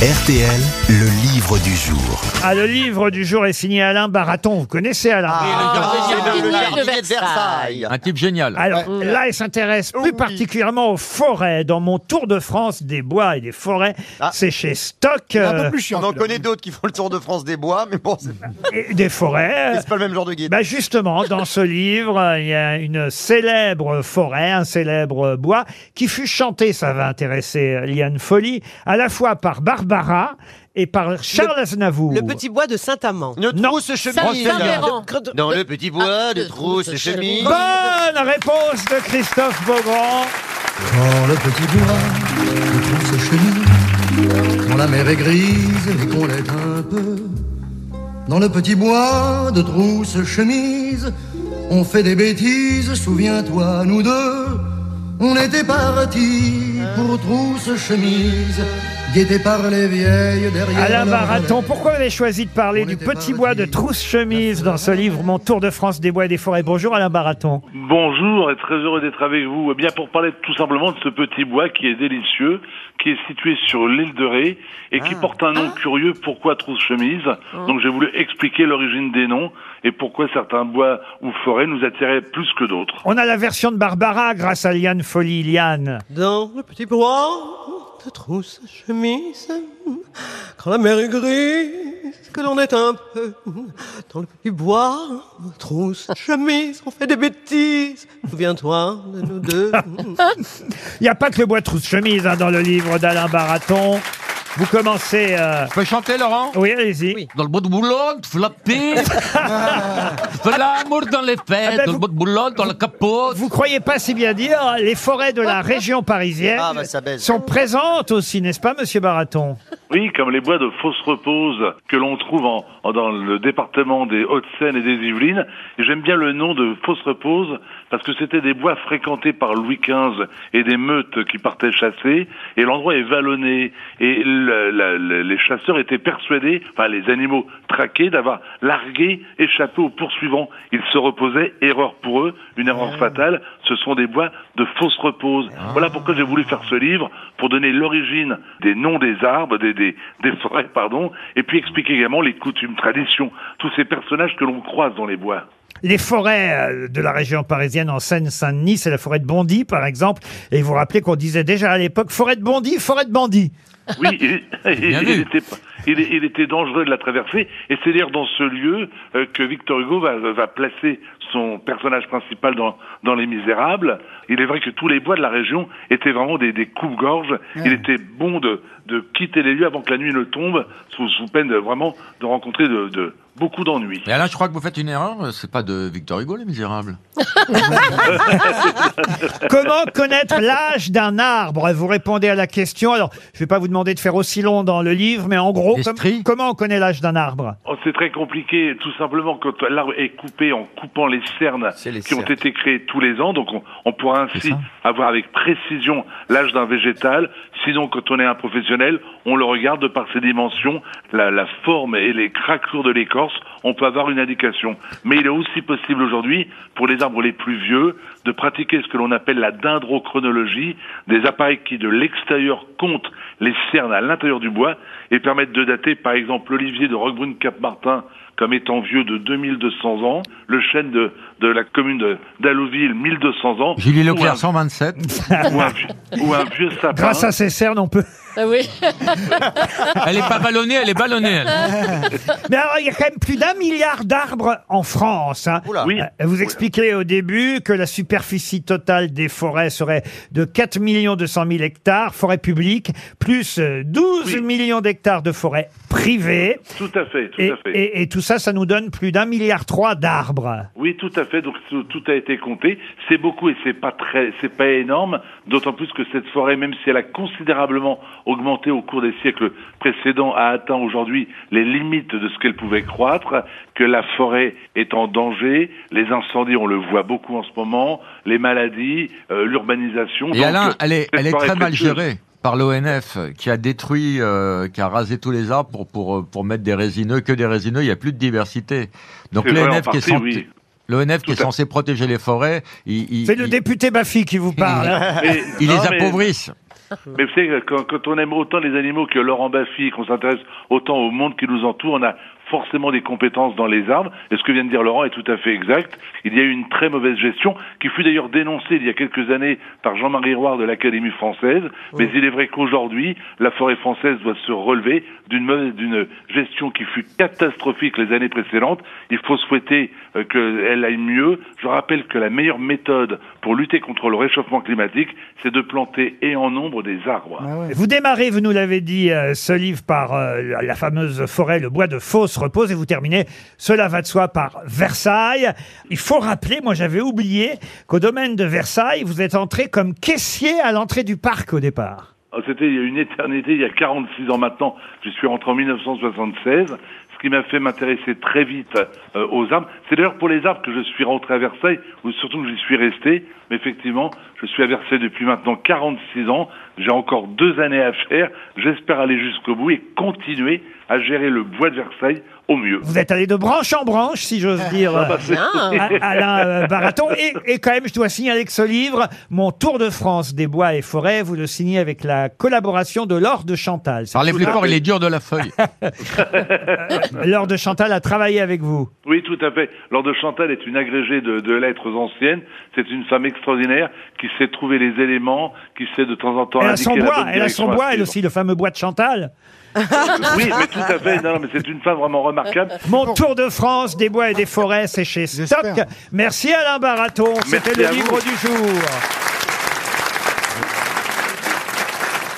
RTL, le livre du jour. Ah, le livre du jour est signé Alain Baraton. Vous connaissez Alain le jardinier jardinier de Versailles. Un type génial. Alors là, il s'intéresse plus particulièrement aux forêts. Dans mon tour de France des bois et des forêts, Ah. c'est chez Stock. Un euh, peu plus chiant. On en connaît d'autres qui font le tour de France des bois, mais bon, c'est et des forêts. c'est pas le même genre de guide. Bah justement, dans ce livre, euh, il y a une célèbre forêt, un célèbre bois, qui fut chanté, ça va intéresser euh, Liane Folly, à la fois par Barbara et par Charles Aznavour. Le petit bois de Saint-Amand. Trousse chemise. Saint-Véran. Dans le petit bois de trousse chemise. Bonne réponse de Christophe Beaugrand. Quand le petit bois de trousse chemise, quand la mer est grise et qu'on l'est un peu, dans le petit bois de trousse chemise, on fait des bêtises, souviens-toi, nous deux, on était partis pour trousse chemise, guettés par les vieilles derrière. Alain Baraton, pourquoi vous avez choisi de parler du petit bois de dit. trousse-chemise dans ce livre, Mon tour de France des bois et des forêts Bonjour Alain Baraton. Bonjour et très heureux d'être avec vous. Eh bien, pour parler tout simplement de ce petit bois qui est délicieux, qui est situé sur l'île de Ré et qui porte un nom curieux. Pourquoi trousse chemise Donc, j'ai voulu expliquer l'origine des noms et pourquoi certains bois ou forêts nous attiraient plus que d'autres. On a la version de Barbara grâce à Liane Folly. Liane. Dans le petit bois trousse chemise, quand la mer est grise, que l'on est un peu. Dans le petit bois trousse chemise, on fait des bêtises. Souviens-toi de nous deux. Il n'y a pas que le bois de trousse-chemise hein, dans le livre d'Alain Baraton. Vous commencez... euh, Tu peux chanter, Laurent? Oui, allez-y. Oui. Dans le bois de Boulogne, tu fais l'amour dans les Ah fêtes, ben, dans vous- le bois de Boulogne, dans la capote. Vous croyez pas si bien dire, les forêts de la région parisienne Ah, bah, ça baise. sont présentes aussi, n'est-ce pas, Monsieur Baraton? Oui, comme les bois de fausse repose que l'on trouve en, en- dans le département des Hauts-de-Seine et des Yvelines. Et j'aime bien le nom de fausse repose parce que c'était des bois fréquentés par Louis XV et des meutes qui partaient chasser. Et l'endroit est vallonné. Et le- la- le- les chasseurs étaient persuadés, enfin les animaux traqués, d'avoir largué, échappé aux poursuivants. Ils se reposaient, erreur pour eux, une erreur fatale. Ce sont des bois de fausse repose. Voilà pourquoi j'ai voulu faire ce livre, pour donner l'origine des noms des arbres, des, des, des forêts, pardon, et puis expliquer également les coutumes, traditions, tous ces personnages que l'on croise dans les bois. Les forêts euh, de la région parisienne en Seine-Saint-Denis, c'est la forêt de Bondy, par exemple. Et vous vous rappelez qu'on disait déjà à l'époque forêt de Bondy, forêt de bandits. Oui, il, il- Bien il vu. était, il, il était dangereux de la traverser, et c'est d'ailleurs dans ce lieu euh, que Victor Hugo va, va placer son personnage principal dans, dans Les Misérables. Il est vrai que tous les bois de la région étaient vraiment des, des coupe-gorges. Il était bon de, de quitter les lieux avant que la nuit ne tombe, sous, sous peine de, vraiment de rencontrer de, de beaucoup d'ennuis. Et Alain, je crois que vous faites une erreur. C'est pas de Victor Hugo, les misérables. Comment connaître l'âge d'un arbre? Vous répondez à la question. Alors, je vais pas vous demander de faire aussi long dans le livre, mais en gros, com- comment on connaît l'âge d'un arbre? Oh, C'est très compliqué, tout simplement quand l'arbre est coupé en coupant les cernes C'est les qui ont cernes. été créées tous les ans. Donc on, on pourra ainsi avoir avec précision l'âge d'un végétal. Sinon, quand on est un professionnel, on le regarde de par ses dimensions, la, la forme et les craquelures de l'écorce. On peut avoir une indication. Mais il est aussi possible aujourd'hui, pour les arbres les plus vieux, de pratiquer ce que l'on appelle la dendrochronologie, des appareils qui de l'extérieur comptent les cernes à l'intérieur du bois et permettent de dater par exemple l'olivier de Roquebrune-Cap-Martin comme étant vieux de 2200 ans, le chêne de, de la commune de- d'Allouville 1200 ans, Julie ou Leclerc, un, 127. ou un vieux, ou un vieux sapin. Grâce à ces cernes, on peut. Ah oui. Elle est pas ballonnée, elle est ballonnée. elle. Mais alors, il y a quand même plus d'un milliard d'arbres en France. hein. Oula. Oui. Euh, Vous expliquez au début que la superficie totale des forêts serait de 4 200 000 hectares, forêts publiques, plus euh, 12 Oui. millions d'hectares de forêts privées. Tout à fait, tout Et, à fait. et- et tout ça, ça nous donne plus d'un milliard trois d'arbres. Oui, tout à fait. Donc tout, tout a été compté. C'est beaucoup et c'est pas très, c'est pas énorme. D'autant plus que cette forêt, même si elle a considérablement augmenté au cours des siècles précédents, a atteint aujourd'hui les limites de ce qu'elle pouvait croître. Que la forêt est en danger. Les incendies, on le voit beaucoup en ce moment. Les maladies, euh, l'urbanisation. Et Donc, Alain, elle est, elle est très mal gérée par l'ONF qui a détruit, euh, qui a rasé tous les arbres pour pour euh, pour mettre des résineux, que des résineux. Il y a plus de diversité. Donc l'ONF qui est oui. l'ONF qui est censé protéger les forêts, il, il- C'est le il- député Baffy qui vous parle. non, les appauvrissent. Mais vous savez, quand, quand on aime autant les animaux que Laurent Baffy, qu'on s'intéresse autant au monde qui nous entoure, on a forcément des compétences dans les arbres. Et ce que vient de dire Laurent est tout à fait exact. Il y a eu une très mauvaise gestion, qui fut d'ailleurs dénoncée il y a quelques années par Jean-Marie Roire de l'Académie française. Mais il est vrai qu'aujourd'hui, la forêt française doit se relever d'une gestion qui fut catastrophique les années précédentes. Il faut souhaiter euh, qu'elle aille mieux. Je rappelle que la meilleure méthode pour lutter contre le réchauffement climatique, c'est de planter et en nombre des arbres. Vous démarrez, vous nous l'avez dit, euh, ce livre par euh, la- la fameuse forêt, le bois de Fausse repose, et vous terminez, cela va de soi, par Versailles. Il faut rappeler, moi j'avais oublié, qu'au domaine de Versailles, vous êtes entré comme caissier à l'entrée du parc au départ. Ah, C'était il y a une éternité, il y a 46 ans maintenant. Je suis rentré en 1976. Ce qui m'a fait m'intéresser très vite euh, aux arbres. C'est d'ailleurs pour les arbres que je suis rentré à Versailles, ou surtout que j'y suis resté. Mais effectivement, je suis à Versailles depuis maintenant 46 ans. J'ai encore deux années à faire. J'espère aller jusqu'au bout et continuer à gérer le bois de Versailles au mieux. Vous êtes allé de branche en branche, si j'ose dire, Ah bah, c'est- à- Alain euh, Baraton. Et, et quand même, je dois signaler que ce livre, Mon Tour de France des bois et forêts, vous le signez avec la collaboration de Laure de Chantal. C'est Parlez tout plus ça fort, il est dur de la feuille. Laure de Chantal a travaillé avec vous. Oui, tout à fait. Laure de Chantal est une agrégée de, de lettres anciennes. C'est une femme extraordinaire qui sait trouver les éléments, qui sait de temps en temps Elle a indiquer son la bois, bonne elle a son à bois, elle suivre. aussi, le fameux bois de Chantal. Oui, mais tout à fait. Non, non, mais c'est une femme vraiment remarquable. Mon Tour de France des bois et des forêts, c'est chez Stock. Merci Alain Baraton, c'était Merci le à vous. livre du jour.